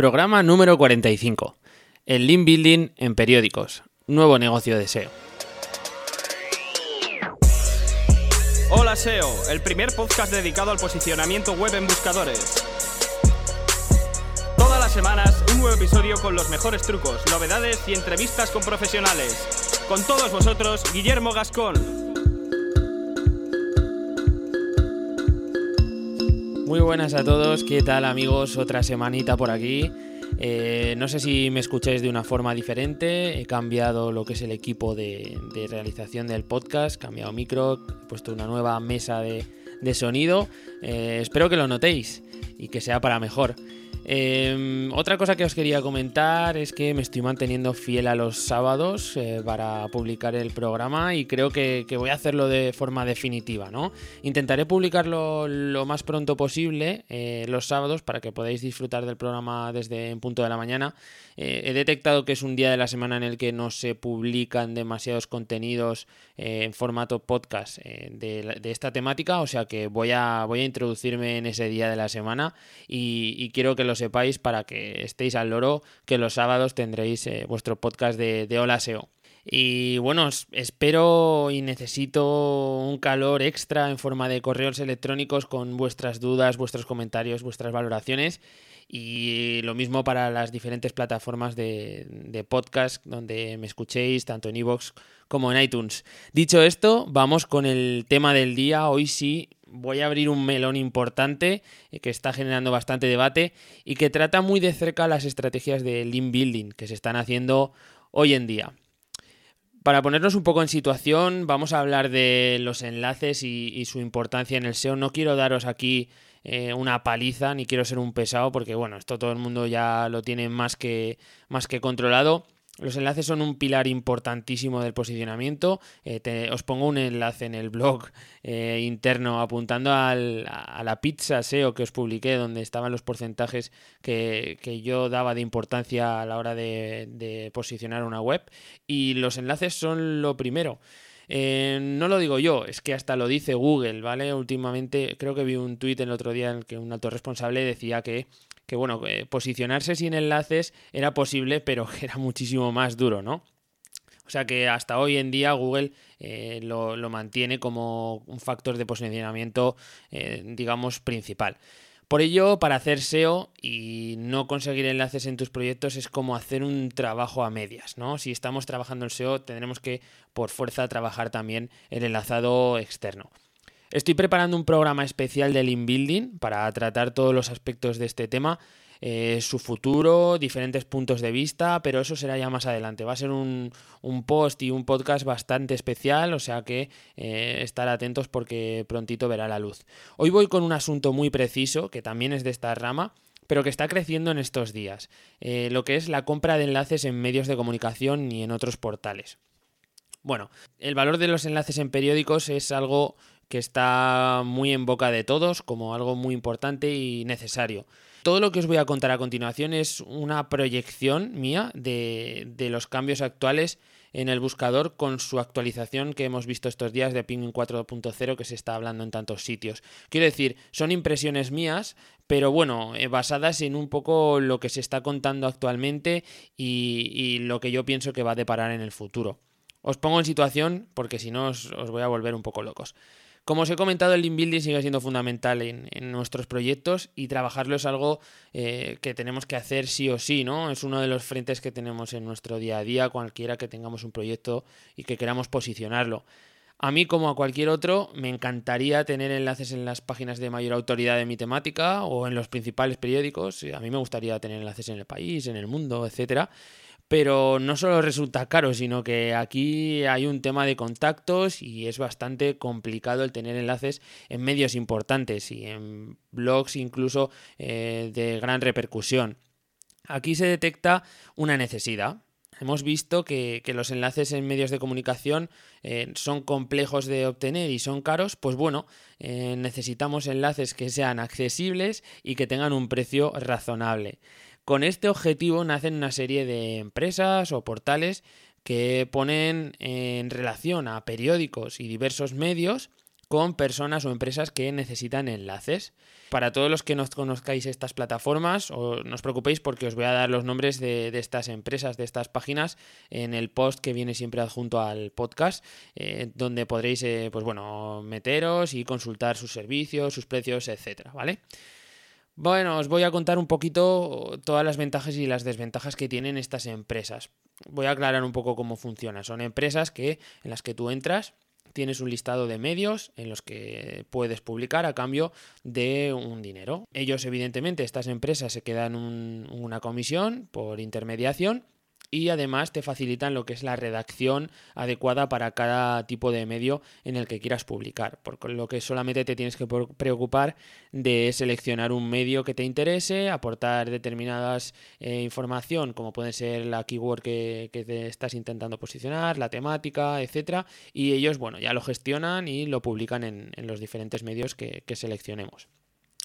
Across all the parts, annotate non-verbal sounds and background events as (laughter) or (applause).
Programa número 45. El link building en periódicos. Nuevo negocio de SEO. Hola SEO, el primer podcast dedicado al posicionamiento web en buscadores. Todas las semanas un nuevo episodio con los mejores trucos, novedades y entrevistas con profesionales. Con todos vosotros, Guillermo Gascón. Muy buenas a todos, ¿qué tal amigos? Otra semanita por aquí. Eh, no sé si me escucháis de una forma diferente, he cambiado lo que es el equipo de, realización del podcast, cambiado micro, he puesto una nueva mesa de, sonido. Eh, espero que lo notéis y que sea para mejor. Em, otra cosa que os quería comentar es que me estoy manteniendo fiel a los sábados eh, para publicar el programa y creo que, voy a hacerlo de forma definitiva, ¿no? Intentaré publicarlo lo más pronto posible eh, los sábados para que podáis disfrutar del programa desde en punto de la mañana. Eh, he detectado que es un día de la semana en el que no se publican demasiados contenidos en formato podcast de, esta temática, o sea que voy a, voy a introducirme en ese día de la semana y, quiero que lo sepáis para que estéis al loro, que los sábados tendréis eh, vuestro podcast de, de Hola SEO. Y bueno, espero y necesito un calor extra en forma de correos electrónicos con vuestras dudas, vuestros comentarios, vuestras valoraciones. Y lo mismo para las diferentes plataformas de, de podcast donde me escuchéis, tanto en iVoox como en iTunes. Dicho esto, vamos con el tema del día. Hoy sí voy a abrir un melón importante eh, que está generando bastante debate y que trata muy de cerca las estrategias de lean building que se están haciendo hoy en día. Para ponernos un poco en situación, vamos a hablar de los enlaces y, su importancia en el SEO. No quiero daros aquí eh, una paliza, ni quiero ser un pesado, porque bueno, esto todo el mundo ya lo tiene más que, más que controlado. Los enlaces son un pilar importantísimo del posicionamiento. Eh, os pongo un enlace en el blog eh, interno apuntando a la pizza SEO que os publiqué, donde estaban los porcentajes que, yo daba de importancia a la hora de, posicionar una web. Y los enlaces son lo primero. Eh, no lo digo yo, es que hasta lo dice Google, ¿vale? Últimamente creo que vi un tuit el otro día en el que un alto responsable decía que que bueno, posicionarse sin enlaces era posible, pero (laughs) era muchísimo más duro, ¿no? O sea que hasta hoy en día Google eh, lo, mantiene como un factor de posicionamiento, eh, digamos, principal. Por ello, para hacer SEO y no conseguir enlaces en tus proyectos es como hacer un trabajo a medias, ¿no? Si estamos trabajando en SEO, tendremos que, por fuerza, trabajar también el enlazado externo. Estoy preparando un programa especial de Lean Building para tratar todos los aspectos de este tema, eh, su futuro, diferentes puntos de vista, pero eso será ya más adelante. Va a ser un, post y un podcast bastante especial, o sea que eh, estar atentos porque prontito verá la luz. Hoy voy con un asunto muy preciso, que también es de esta rama, pero que está creciendo en estos días, eh, lo que es la compra de enlaces en medios de comunicación y en otros portales. Bueno, el valor de los enlaces en periódicos es algo que está muy en boca de todos como algo muy importante y necesario. Todo lo que os voy a contar a continuación es una proyección mía de, los cambios actuales en el buscador con su actualización que hemos visto estos días de Penguin 4.0 que se está hablando en tantos sitios. Quiero decir, son impresiones mías, pero bueno, eh, basadas en un poco lo que se está contando actualmente y, lo que yo pienso que va a deparar en el futuro. Os pongo en situación porque si no os voy a volver un poco locos. Como os he comentado, el link building sigue siendo fundamental en, nuestros proyectos y trabajarlo es algo eh, que tenemos que hacer sí o sí, ¿no? Es uno de los frentes que tenemos en nuestro día a día, cualquiera que tengamos un proyecto y que queramos posicionarlo. A mí, como a cualquier otro, me encantaría tener enlaces en las páginas de mayor autoridad de mi temática o en los principales periódicos. A mí me gustaría tener enlaces en el país, en el mundo, etcétera pero no solo resulta caro, sino que aquí hay un tema de contactos y es bastante complicado el tener enlaces en medios importantes y en blogs incluso eh, de gran repercusión. Aquí se detecta una necesidad. Hemos visto que, los enlaces en medios de comunicación eh, son complejos de obtener y son caros, pues bueno, eh, necesitamos enlaces que sean accesibles y que tengan un precio razonable. Con este objetivo nacen una serie de empresas o portales que ponen en relación a periódicos y diversos medios con personas o empresas que necesitan enlaces. Para todos los que no conozcáis estas plataformas, o no os preocupéis porque os voy a dar los nombres de, estas empresas, de estas páginas, en el post que viene siempre adjunto al podcast, eh, donde podréis, eh, pues bueno, meteros y consultar sus servicios, sus precios, etcétera, ¿vale? Bueno, os voy a contar un poquito todas las ventajas y las desventajas que tienen estas empresas. Voy a aclarar un poco cómo funciona. Son empresas que en las que tú entras tienes un listado de medios en los que puedes publicar a cambio de un dinero. Ellos, evidentemente, estas empresas se quedan una comisión por intermediación y además te facilitan lo que es la redacción adecuada para cada tipo de medio en el que quieras publicar, por lo que solamente te tienes que preocupar de seleccionar un medio que te interese, aportar determinadas eh, información como puede ser la keyword que, te estás intentando posicionar, la temática, etcétera, y ellos, bueno, ya lo gestionan y lo publican en, los diferentes medios que seleccionemos.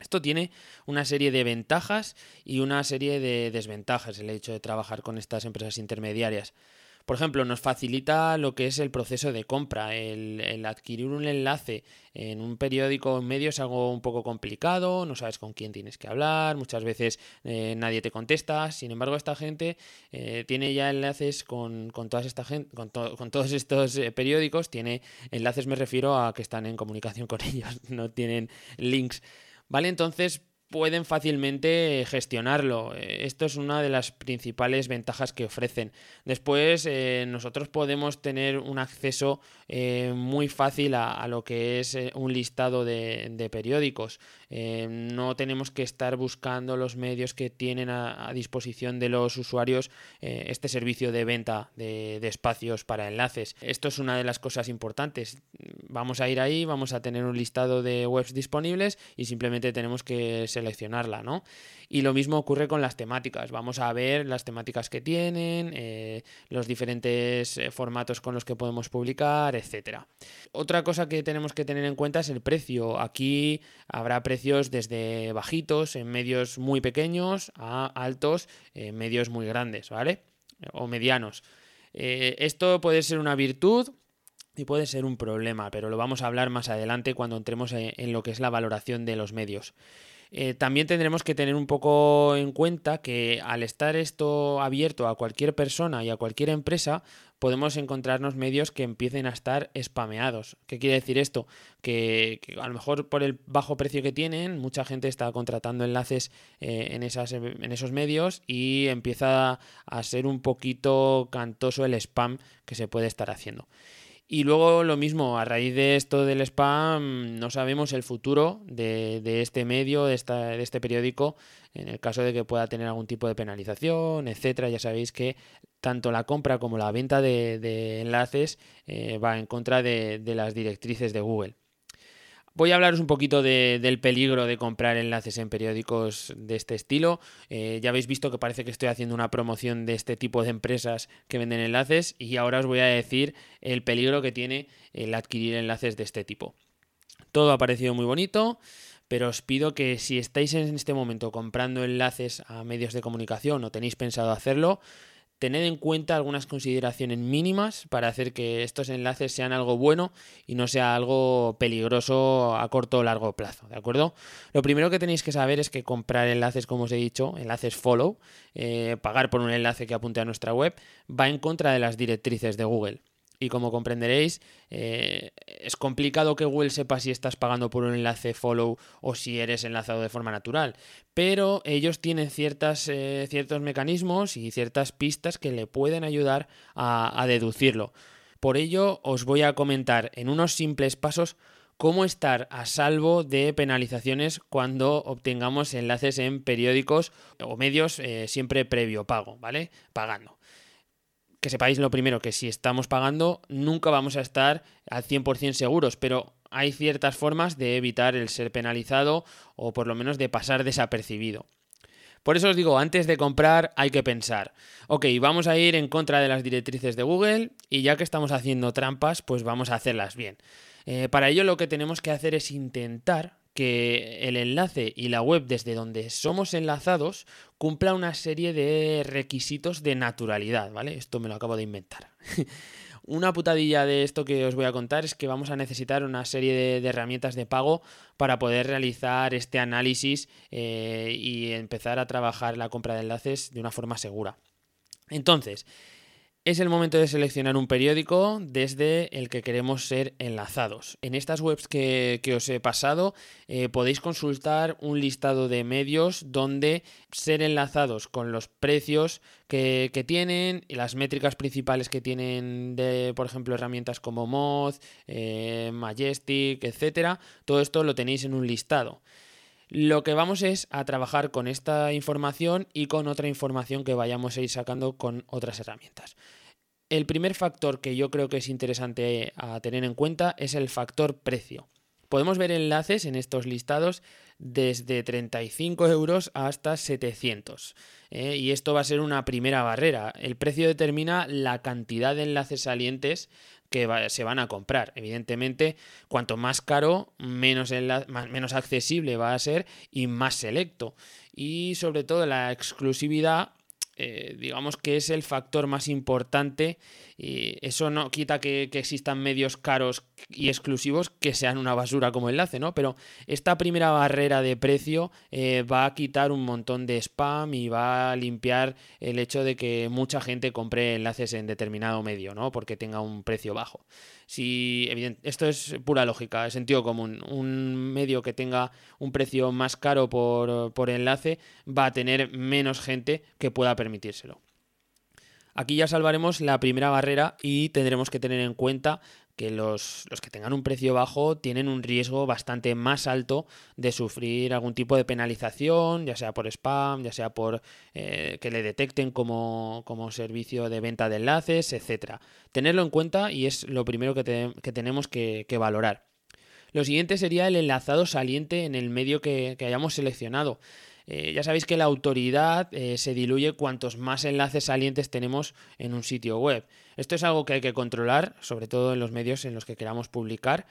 Esto tiene una serie de ventajas y una serie de desventajas el hecho de trabajar con estas empresas intermediarias. Por ejemplo, nos facilita lo que es el proceso de compra. El, adquirir un enlace en un periódico en medio es algo un poco complicado, no sabes con quién tienes que hablar, muchas veces eh, nadie te contesta. Sin embargo, esta gente eh, tiene ya enlaces con, todas esta gente, con, con todos estos eh, periódicos, tiene enlaces, me refiero a que están en comunicación con (laughs) ellos, no tienen links. ¿Vale? Entonces pueden fácilmente gestionarlo. Eh, esto es una de las principales ventajas que ofrecen. Después eh, nosotros podemos tener un acceso eh, muy fácil a, lo que es un listado de, periódicos. no tenemos que estar buscando los medios que tienen a, disposición de los usuarios este servicio de venta de, de, espacios para enlaces. Esto es una de las cosas importantes. Vamos a ir ahí, vamos a tener un listado de webs disponibles y simplemente tenemos que seleccionarla, ¿no? Y lo mismo ocurre con las temáticas. Vamos a ver las temáticas que tienen, eh, los diferentes eh, formatos con los que podemos publicar, etc. Otra cosa que tenemos que tener en cuenta es el precio. Aquí habrá precios desde bajitos, en medios muy pequeños, a altos, en medios muy grandes, ¿vale? O medianos. Eh, esto puede ser una virtud y puede ser un problema, pero lo vamos a hablar más adelante cuando entremos en lo que es la valoración de los medios. Eh, también tendremos que tener un poco en cuenta que al estar esto abierto a cualquier persona y a cualquier empresa, podemos encontrarnos medios que empiecen a estar spameados. ¿Qué quiere decir esto? Que, a lo mejor por el bajo precio que tienen, mucha gente está contratando enlaces eh, en, esas, en esos medios y empieza a ser un poquito cantoso el spam que se puede estar haciendo. Y luego lo mismo, a raíz de esto del spam, no sabemos el futuro de, este medio, de, de, este periódico, en el caso de que pueda tener algún tipo de penalización, etcétera. Ya sabéis que tanto la compra como la venta de, enlaces eh, va en contra de las directrices de Google. Voy a hablaros un poquito del peligro de comprar enlaces en periódicos de este estilo. Eh, ya habéis visto que parece que estoy haciendo una promoción de este tipo de empresas que venden enlaces y ahora os voy a decir el peligro que tiene el adquirir enlaces de este tipo. Todo ha parecido muy bonito, pero os pido que si estáis en este momento comprando enlaces a medios de comunicación o tenéis pensado hacerlo, tened en cuenta algunas consideraciones mínimas para hacer que estos enlaces sean algo bueno y no sea algo peligroso a corto o largo plazo, ¿de acuerdo? Lo primero que tenéis que saber es que comprar enlaces, como os he dicho, enlaces follow, eh, pagar por un enlace que apunte a nuestra web, va en contra de las directrices de Google y como comprenderéis, eh, es complicado que Google sepa si estás pagando por un enlace follow o si eres enlazado de forma natural. Pero ellos tienen ciertas, eh, ciertos mecanismos y ciertas pistas que le pueden ayudar a, deducirlo. Por ello, os voy a comentar en unos simples pasos cómo estar a salvo de penalizaciones cuando obtengamos enlaces en periódicos o medios eh, siempre previo pago, ¿vale? Pagando que sepáis lo primero, que si estamos pagando nunca vamos a estar al 100% seguros, pero hay ciertas formas de evitar el ser penalizado o por lo menos de pasar desapercibido. Por eso os digo, antes de comprar hay que pensar, ok, vamos a ir en contra de las directrices de Google y ya que estamos haciendo trampas, pues vamos a hacerlas bien. Eh, para ello lo que tenemos que hacer es intentar que el enlace y la web desde donde somos enlazados cumpla una serie de requisitos de naturalidad, ¿vale? Esto me lo acabo de inventar. (laughs) Una putadilla de esto que os voy a contar es que vamos a necesitar una serie de, herramientas de pago para poder realizar este análisis eh, y empezar a trabajar la compra de enlaces de una forma segura. Entonces, es el momento de seleccionar un periódico desde el que queremos ser enlazados. En estas webs que, os he pasado eh, podéis consultar un listado de medios donde ser enlazados con los precios que, tienen y las métricas principales que tienen de, por ejemplo, herramientas como Moz, eh, Majestic, etcétera. Todo esto lo tenéis en un listado. Lo que vamos es a trabajar con esta información y con otra información que vayamos a ir sacando con otras herramientas. El primer factor que yo creo que es interesante a tener en cuenta es el factor precio. Podemos ver enlaces en estos listados desde 35 euros hasta 700. ¿eh? Y esto va a ser una primera barrera. El precio determina la cantidad de enlaces salientes que se van a comprar. Evidentemente, cuanto más caro, menos, accesible va a ser y más selecto. Y sobre todo la exclusividad eh, digamos que es el factor más importante y eso no quita que, existan medios caros y exclusivos que sean una basura como enlace, ¿no? Pero esta primera barrera de precio eh, va a quitar un montón de spam y va a limpiar el hecho de que mucha gente compre enlaces en determinado medio, ¿no? Porque tenga un precio bajo. Si, esto es pura lógica, sentido común. Un medio que tenga un precio más caro por, por enlace va a tener menos gente que pueda permitírselo. Aquí ya salvaremos la primera barrera y tendremos que tener en cuenta que los, que tengan un precio bajo tienen un riesgo bastante más alto de sufrir algún tipo de penalización, ya sea por spam, ya sea por eh, que le detecten como, servicio de venta de enlaces, etc. Tenerlo en cuenta y es lo primero que, tenemos que, valorar. Lo siguiente sería el enlazado saliente en el medio que hayamos seleccionado. Eh, ya sabéis que la autoridad eh, se diluye cuantos más enlaces salientes tenemos en un sitio web. Esto es algo que hay que controlar, sobre todo en los medios en los que queramos publicar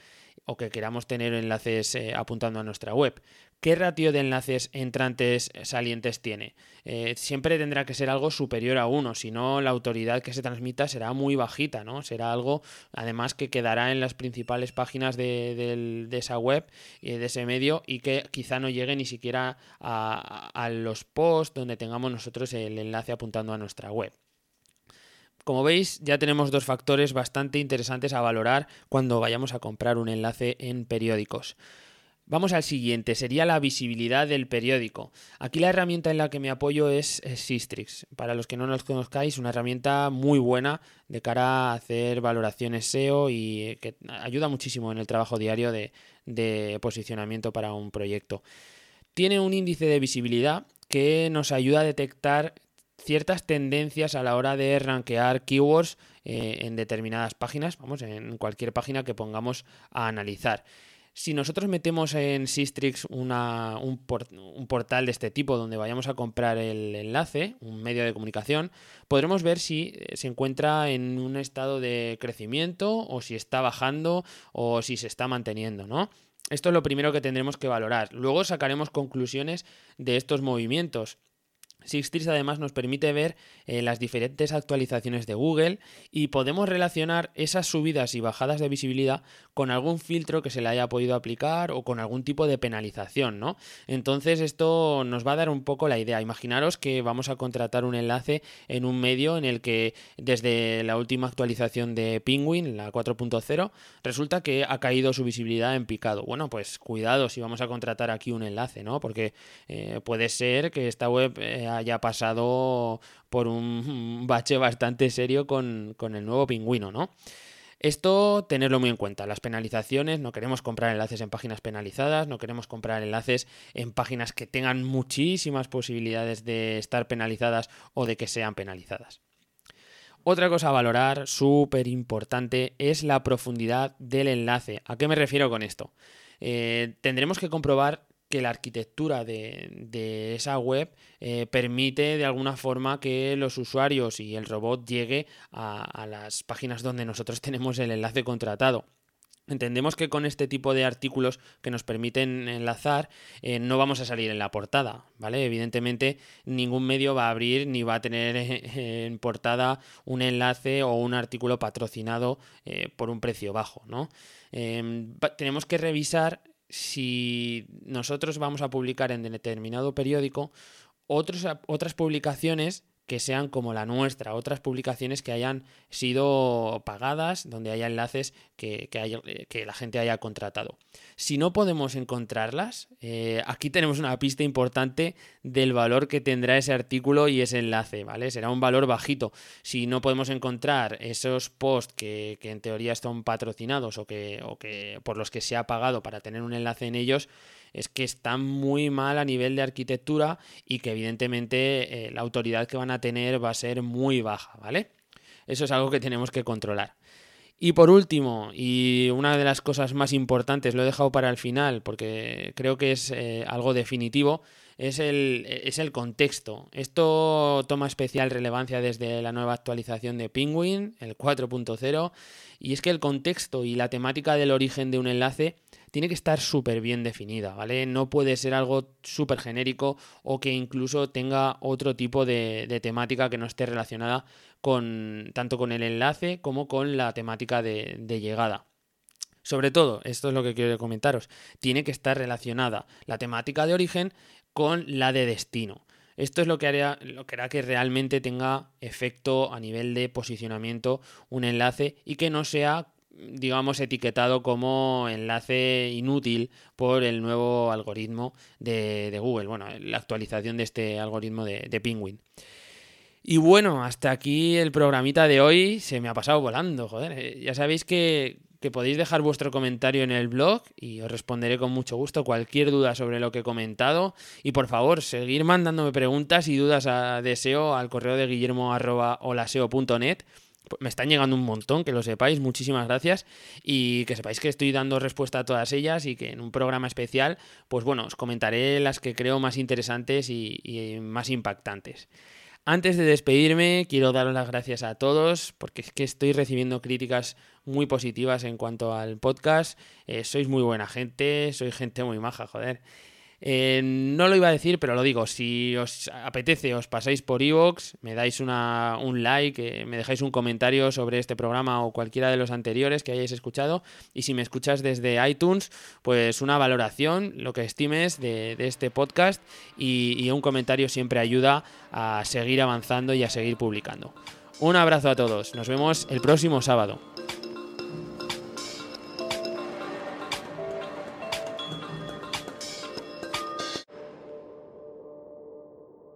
o que queramos tener enlaces eh, apuntando a nuestra web. ¿Qué ratio de enlaces entrantes salientes tiene? Eh, siempre tendrá que ser algo superior a uno, si no la autoridad que se transmita será muy bajita, ¿no? Será algo además que quedará en las principales páginas de, esa web y de ese medio y que quizá no llegue ni siquiera a los posts donde tengamos nosotros el enlace apuntando a nuestra web. Como veis, ya tenemos dos factores bastante interesantes a valorar cuando vayamos a comprar un enlace en periódicos. Vamos al siguiente, sería la visibilidad del periódico. Aquí la herramienta en la que me apoyo es, Sistrix. Para los que no nos conozcáis, una herramienta muy buena de cara a hacer valoraciones SEO y que ayuda muchísimo en el trabajo diario de, de posicionamiento para un proyecto. Tiene un índice de visibilidad que nos ayuda a detectar ciertas tendencias a la hora de rankear keywords eh, en determinadas páginas, vamos, en cualquier página que pongamos a analizar. Si nosotros metemos en Sistrix un, portal de este tipo donde vayamos a comprar el enlace, un medio de comunicación, podremos ver si eh, se encuentra en un estado de crecimiento o si está bajando o si se está manteniendo, ¿no? Esto es lo primero que tendremos que valorar. Luego sacaremos conclusiones de estos movimientos. Sixtrix además nos permite ver eh, las diferentes actualizaciones de Google y podemos relacionar esas subidas y bajadas de visibilidad con algún filtro que se le haya podido aplicar o con algún tipo de penalización, ¿no? Entonces esto nos va a dar un poco la idea. Imaginaros que vamos a contratar un enlace en un medio en el que desde la última actualización de Penguin, la 4.0, resulta que ha caído su visibilidad en picado. Bueno, pues cuidado si vamos a contratar aquí un enlace, ¿no? Porque eh, puede ser que esta web eh, haya pasado por un bache bastante serio con, el nuevo pingüino, ¿no? Esto tenerlo muy en cuenta. Las penalizaciones, no queremos comprar enlaces en páginas penalizadas, no queremos comprar enlaces en páginas que tengan muchísimas posibilidades de estar penalizadas o de que sean penalizadas. Otra cosa a valorar, súper importante, es la profundidad del enlace. ¿A qué me refiero con esto? Eh, tendremos que comprobar que la arquitectura de, esa web eh, permite de alguna forma que los usuarios y el robot llegue a, las páginas donde nosotros (laughs) tenemos el enlace contratado. Entendemos que con este tipo de artículos que nos permiten enlazar eh, no vamos a salir en la portada, ¿vale? Evidentemente ningún medio va a abrir ni va a tener (laughs) en portada un enlace o un artículo patrocinado eh, por un precio bajo, ¿no? Em, tenemos que revisar si nosotros vamos a publicar en determinado periódico otras publicaciones que sean como la nuestra, otras publicaciones que hayan sido pagadas, donde haya enlaces que, que, la gente haya contratado. Si no podemos encontrarlas, eh, aquí tenemos una pista importante del valor que tendrá ese artículo y ese enlace, ¿vale? Será un valor bajito. Si no podemos encontrar esos posts que, en teoría están patrocinados o que, o que por los que se ha pagado para tener un enlace en ellos, es que están muy mal a nivel de arquitectura y que evidentemente eh, la autoridad que van a tener va a ser muy baja, ¿vale? Eso es algo que tenemos que controlar. Y por último, y una de las cosas más importantes, lo he dejado para el final porque creo que es eh, algo definitivo, es el, es el contexto. Esto toma especial relevancia desde la nueva actualización de Penguin, el 4.0, y es que el contexto y la temática del origen de un enlace tiene que estar súper bien definida, ¿vale? No puede ser algo súper genérico o que incluso tenga otro tipo de, temática que no esté relacionada con tanto con el enlace como con la temática de, de llegada. Sobre todo, esto es lo que quiero comentaros, tiene que estar relacionada la temática de origen con la de destino. Esto es lo que, hará, lo que hará que realmente tenga efecto a nivel de posicionamiento un enlace y que no sea digamos, etiquetado como enlace inútil por el nuevo algoritmo de, Google. Bueno, la actualización de este algoritmo de, de Penguin. Y bueno, hasta aquí el programita de hoy. Se me ha pasado volando, joder. Eh, ya sabéis que, que podéis dejar vuestro comentario en el blog y os responderé con mucho gusto cualquier duda sobre lo que he comentado. Y por favor, seguir mandándome preguntas y dudas a deseo al correo de guillermo.olaseo.net me están llegando un montón, que lo sepáis, muchísimas gracias y que sepáis que estoy dando respuesta a todas ellas y que en un programa especial, pues bueno, os comentaré las que creo más interesantes y, más impactantes. Antes de despedirme, quiero dar las gracias a todos porque es que estoy recibiendo críticas muy positivas en cuanto al podcast. Eh, sois muy buena gente, sois gente muy maja, joder. Eh, no lo iba a decir, pero lo digo. Si os apetece, os pasáis por Evox, me dais una, un like, eh, me dejáis un comentario sobre este programa o cualquiera de los anteriores que hayáis escuchado. Y si me escuchas desde iTunes, pues una valoración, lo que estimes de, este podcast. y un comentario siempre ayuda a seguir avanzando y a seguir publicando. Un abrazo a todos. Nos vemos el próximo sábado.